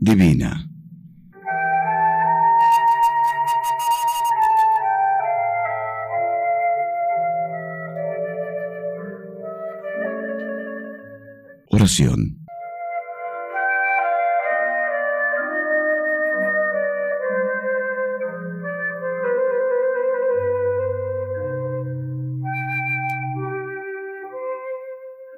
Divina. Oración.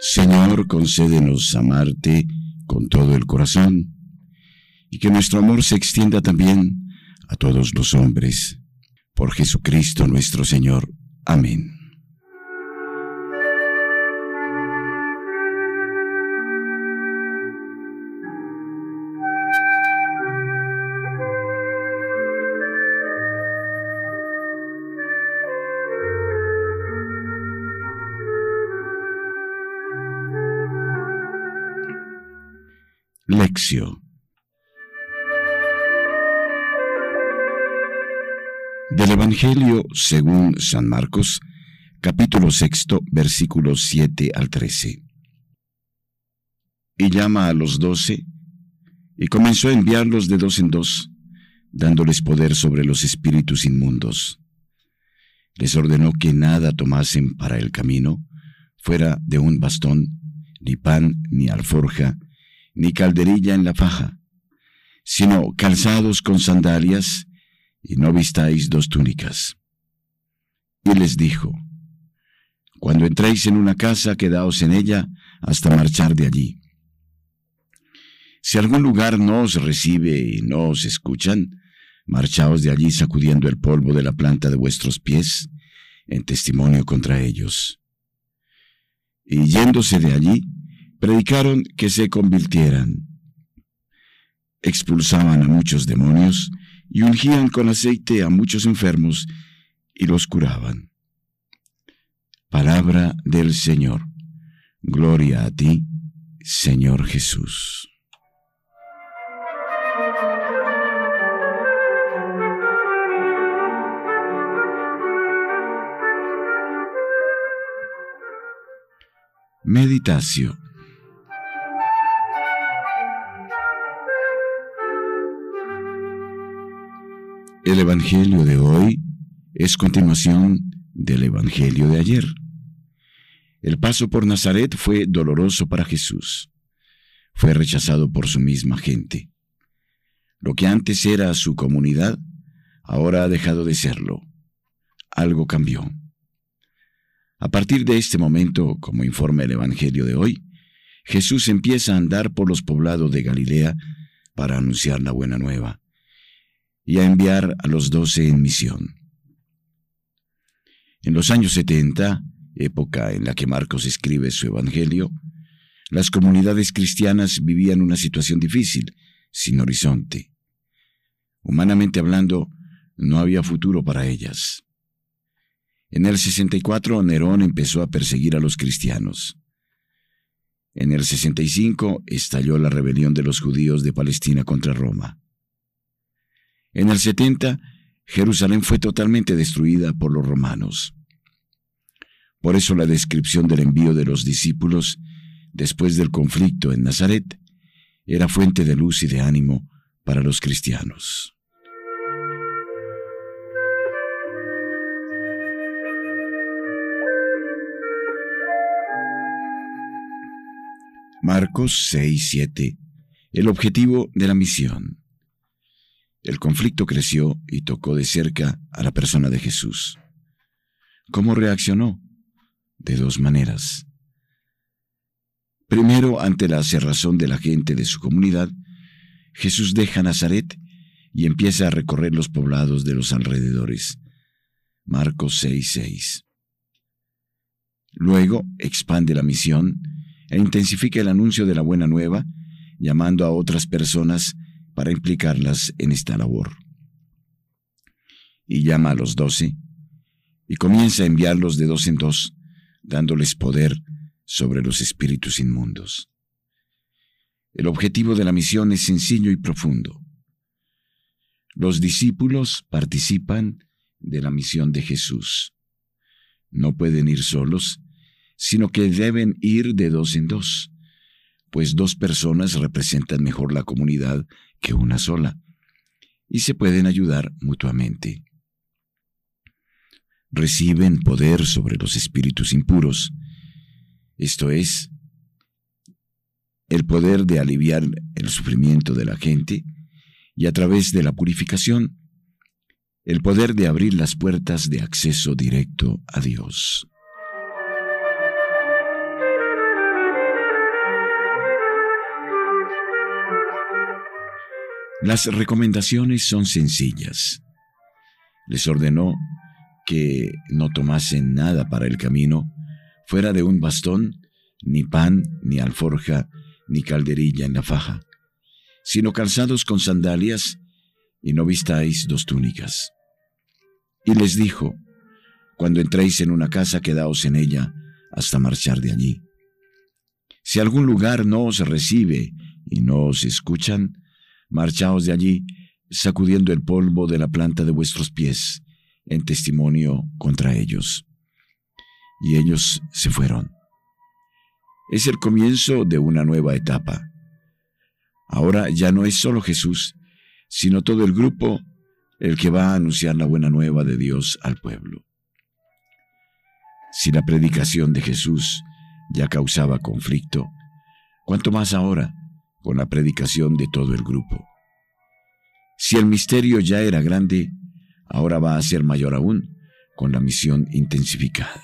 Señor, concédenos amarte con todo el corazón y que nuestro amor se extienda también a todos los hombres. Por Jesucristo nuestro Señor. Amén. Del Evangelio según San Marcos, capítulo sexto, versículos 7 al 13. Y llama a los doce, y comenzó a enviarlos de dos en dos, dándoles poder sobre los espíritus inmundos. Les ordenó que nada tomasen para el camino, fuera de un bastón, ni pan, ni alforja, ni calderilla en la faja, sino calzados con sandalias, y no vistáis dos túnicas. Y les dijo, Cuando entréis en una casa, quedaos en ella hasta marchar de allí. Si algún lugar no os recibe y no os escuchan, marchaos de allí sacudiendo el polvo de la planta de vuestros pies, en testimonio contra ellos. Y yéndose de allí, predicaron que se convirtieran. Expulsaban a muchos demonios y ungían con aceite a muchos enfermos y los curaban. Palabra del Señor. Gloria a ti, Señor Jesús. Meditación El Evangelio de hoy es continuación del Evangelio de ayer. El paso por Nazaret fue doloroso para Jesús. Fue rechazado por su misma gente. Lo que antes era su comunidad, ahora ha dejado de serlo. Algo cambió. A partir de este momento, como informa el Evangelio de hoy, Jesús empieza a andar por los poblados de Galilea para anunciar la buena nueva y a enviar a los doce en misión. En los años 70, época en la que Marcos escribe su Evangelio, las comunidades cristianas vivían una situación difícil, sin horizonte. Humanamente hablando, no había futuro para ellas. En el 64 Nerón empezó a perseguir a los cristianos. En el 65 estalló la rebelión de los judíos de Palestina contra Roma. En el 70, Jerusalén fue totalmente destruida por los romanos. Por eso la descripción del envío de los discípulos después del conflicto en Nazaret era fuente de luz y de ánimo para los cristianos. Marcos 6, 7. El objetivo de la misión. El conflicto creció y tocó de cerca a la persona de Jesús. ¿Cómo reaccionó? De dos maneras. Primero, ante la cerrazón de la gente de su comunidad, Jesús deja Nazaret y empieza a recorrer los poblados de los alrededores. Marcos 6:6. Luego expande la misión e intensifica el anuncio de la buena nueva, llamando a otras personas para implicarlas en esta labor. Y llama a los doce y comienza a enviarlos de dos en dos, dándoles poder sobre los espíritus inmundos. El objetivo de la misión es sencillo y profundo. Los discípulos participan de la misión de Jesús. No pueden ir solos, sino que deben ir de dos en dos, pues dos personas representan mejor la comunidad que una sola, y se pueden ayudar mutuamente. Reciben poder sobre los espíritus impuros, esto es, el poder de aliviar el sufrimiento de la gente y a través de la purificación, el poder de abrir las puertas de acceso directo a Dios. Las recomendaciones son sencillas. Les ordenó que no tomasen nada para el camino, fuera de un bastón, ni pan, ni alforja, ni calderilla en la faja, sino calzados con sandalias, y no vistáis dos túnicas. Y les dijo, Cuando entréis en una casa, quedaos en ella hasta marchar de allí. Si algún lugar no os recibe y no os escuchan, marchaos de allí, sacudiendo el polvo de la planta de vuestros pies, en testimonio contra ellos. Y ellos se fueron. Es el comienzo de una nueva etapa. Ahora ya no es solo Jesús, sino todo el grupo el que va a anunciar la buena nueva de Dios al pueblo. Si la predicación de Jesús ya causaba conflicto, cuanto más ahora con la predicación de todo el grupo. Si el misterio ya era grande, ahora va a ser mayor aún con la misión intensificada.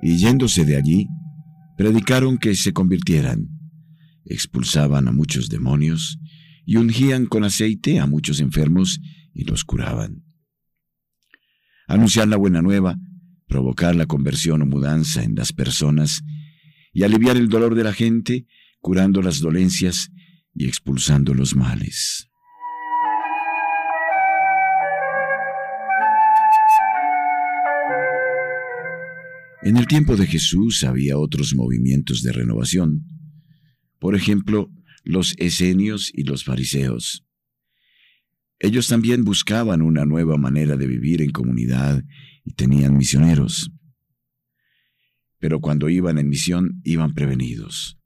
Y yéndose de allí, predicaron que se convirtieran, expulsaban a muchos demonios y ungían con aceite a muchos enfermos y los curaban. Anunciar la buena nueva, provocar la conversión o mudanza en las personas y aliviar el dolor de la gente, curando las dolencias y expulsando los males. En el tiempo de Jesús había otros movimientos de renovación. Por ejemplo, los esenios y los fariseos. Ellos también buscaban una nueva manera de vivir en comunidad y tenían misioneros. Pero cuando iban en misión iban prevenidos.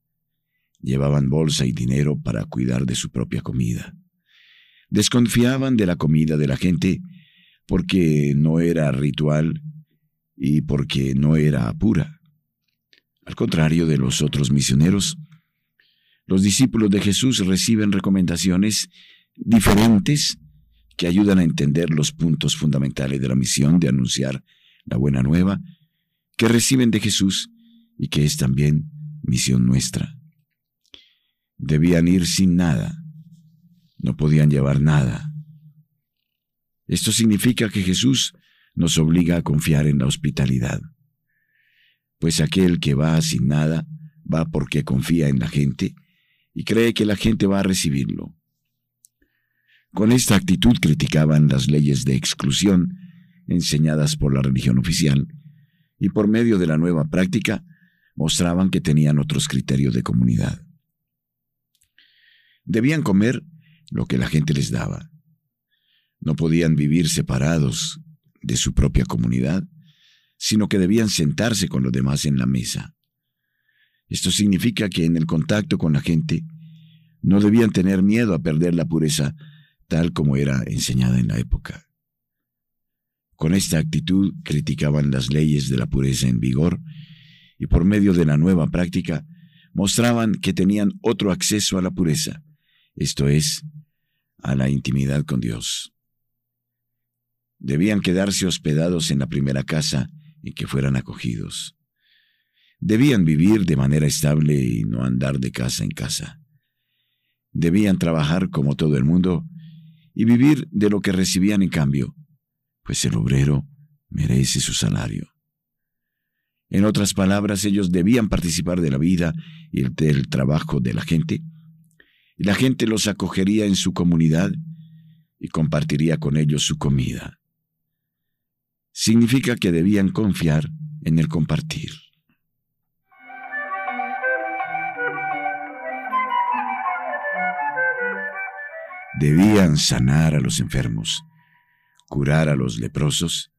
Llevaban bolsa y dinero para cuidar de su propia comida. Desconfiaban de la comida de la gente porque no era ritual y porque no era pura. Al contrario de los otros misioneros, los discípulos de Jesús reciben recomendaciones diferentes que ayudan a entender los puntos fundamentales de la misión de anunciar la buena nueva que reciben de Jesús y que es también misión nuestra. Debían ir sin nada, no podían llevar nada. Esto significa que Jesús nos obliga a confiar en la hospitalidad, pues aquel que va sin nada va porque confía en la gente y cree que la gente va a recibirlo. Con esta actitud criticaban las leyes de exclusión enseñadas por la religión oficial y por medio de la nueva práctica mostraban que tenían otros criterios de comunidad. Debían comer lo que la gente les daba. No podían vivir separados de su propia comunidad, sino que debían sentarse con los demás en la mesa. Esto significa que en el contacto con la gente no debían tener miedo a perder la pureza tal como era enseñada en la época. Con esta actitud criticaban las leyes de la pureza en vigor y por medio de la nueva práctica mostraban que tenían otro acceso a la pureza, esto es, a la intimidad con Dios. Debían quedarse hospedados en la primera casa en que fueran acogidos. Debían vivir de manera estable y no andar de casa en casa. Debían trabajar como todo el mundo y vivir de lo que recibían en cambio, pues el obrero merece su salario. En otras palabras, ellos debían participar de la vida y del trabajo de la gente, y la gente los acogería en su comunidad y compartiría con ellos su comida. Significa que debían confiar en el compartir. Debían sanar a los enfermos, curar a los leprosos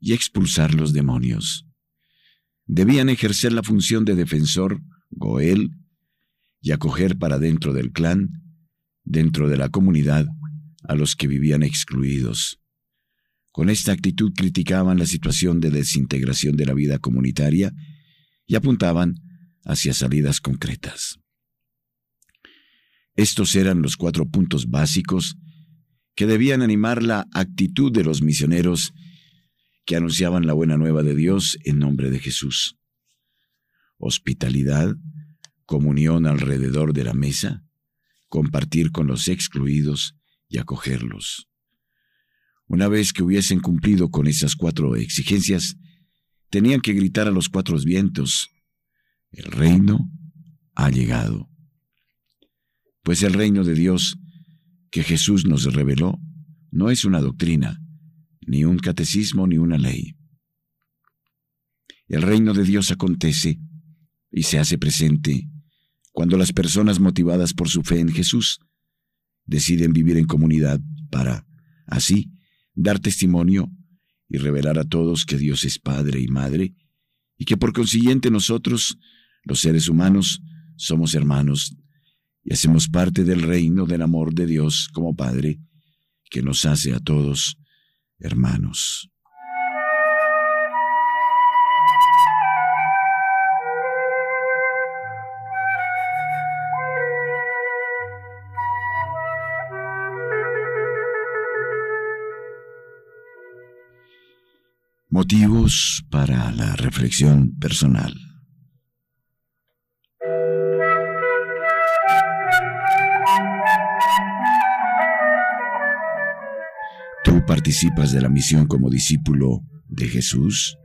y expulsar los demonios. Debían ejercer la función de defensor, Goel, y acoger para dentro del clan, dentro de la comunidad, a los que vivían excluidos. Con esta actitud criticaban la situación de desintegración de la vida comunitaria y apuntaban hacia salidas concretas. Estos eran los cuatro puntos básicos que debían animar la actitud de los misioneros que anunciaban la buena nueva de Dios en nombre de Jesús. Hospitalidad, comunión alrededor de la mesa, compartir con los excluidos y acogerlos. Una vez que hubiesen cumplido con esas cuatro exigencias, tenían que gritar a los cuatro vientos, el reino ha llegado. Pues el reino de Dios que Jesús nos reveló no es una doctrina, ni un catecismo, ni una ley. El reino de Dios acontece y se hace presente cuando las personas motivadas por su fe en Jesús deciden vivir en comunidad para, así, dar testimonio y revelar a todos que Dios es Padre y Madre, y que por consiguiente nosotros, los seres humanos, somos hermanos y hacemos parte del reino del amor de Dios como Padre, que nos hace a todos hermanos. Motivos para la reflexión personal. Participas de la misión como discípulo de Jesús?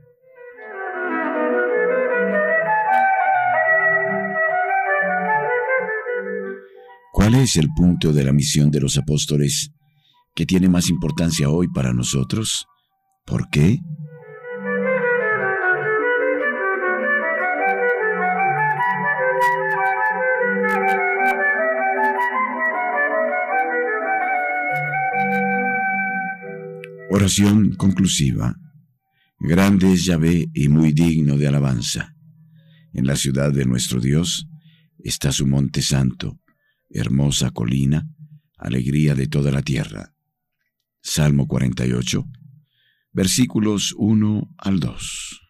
¿Cuál es el punto de la misión de los apóstoles que tiene más importancia hoy para nosotros? ¿Por qué? Oración conclusiva. Grande es Yahvé y muy digno de alabanza. En la ciudad de nuestro Dios está su monte santo, hermosa colina, alegría de toda la tierra. Salmo 48, versículos 1 al 2.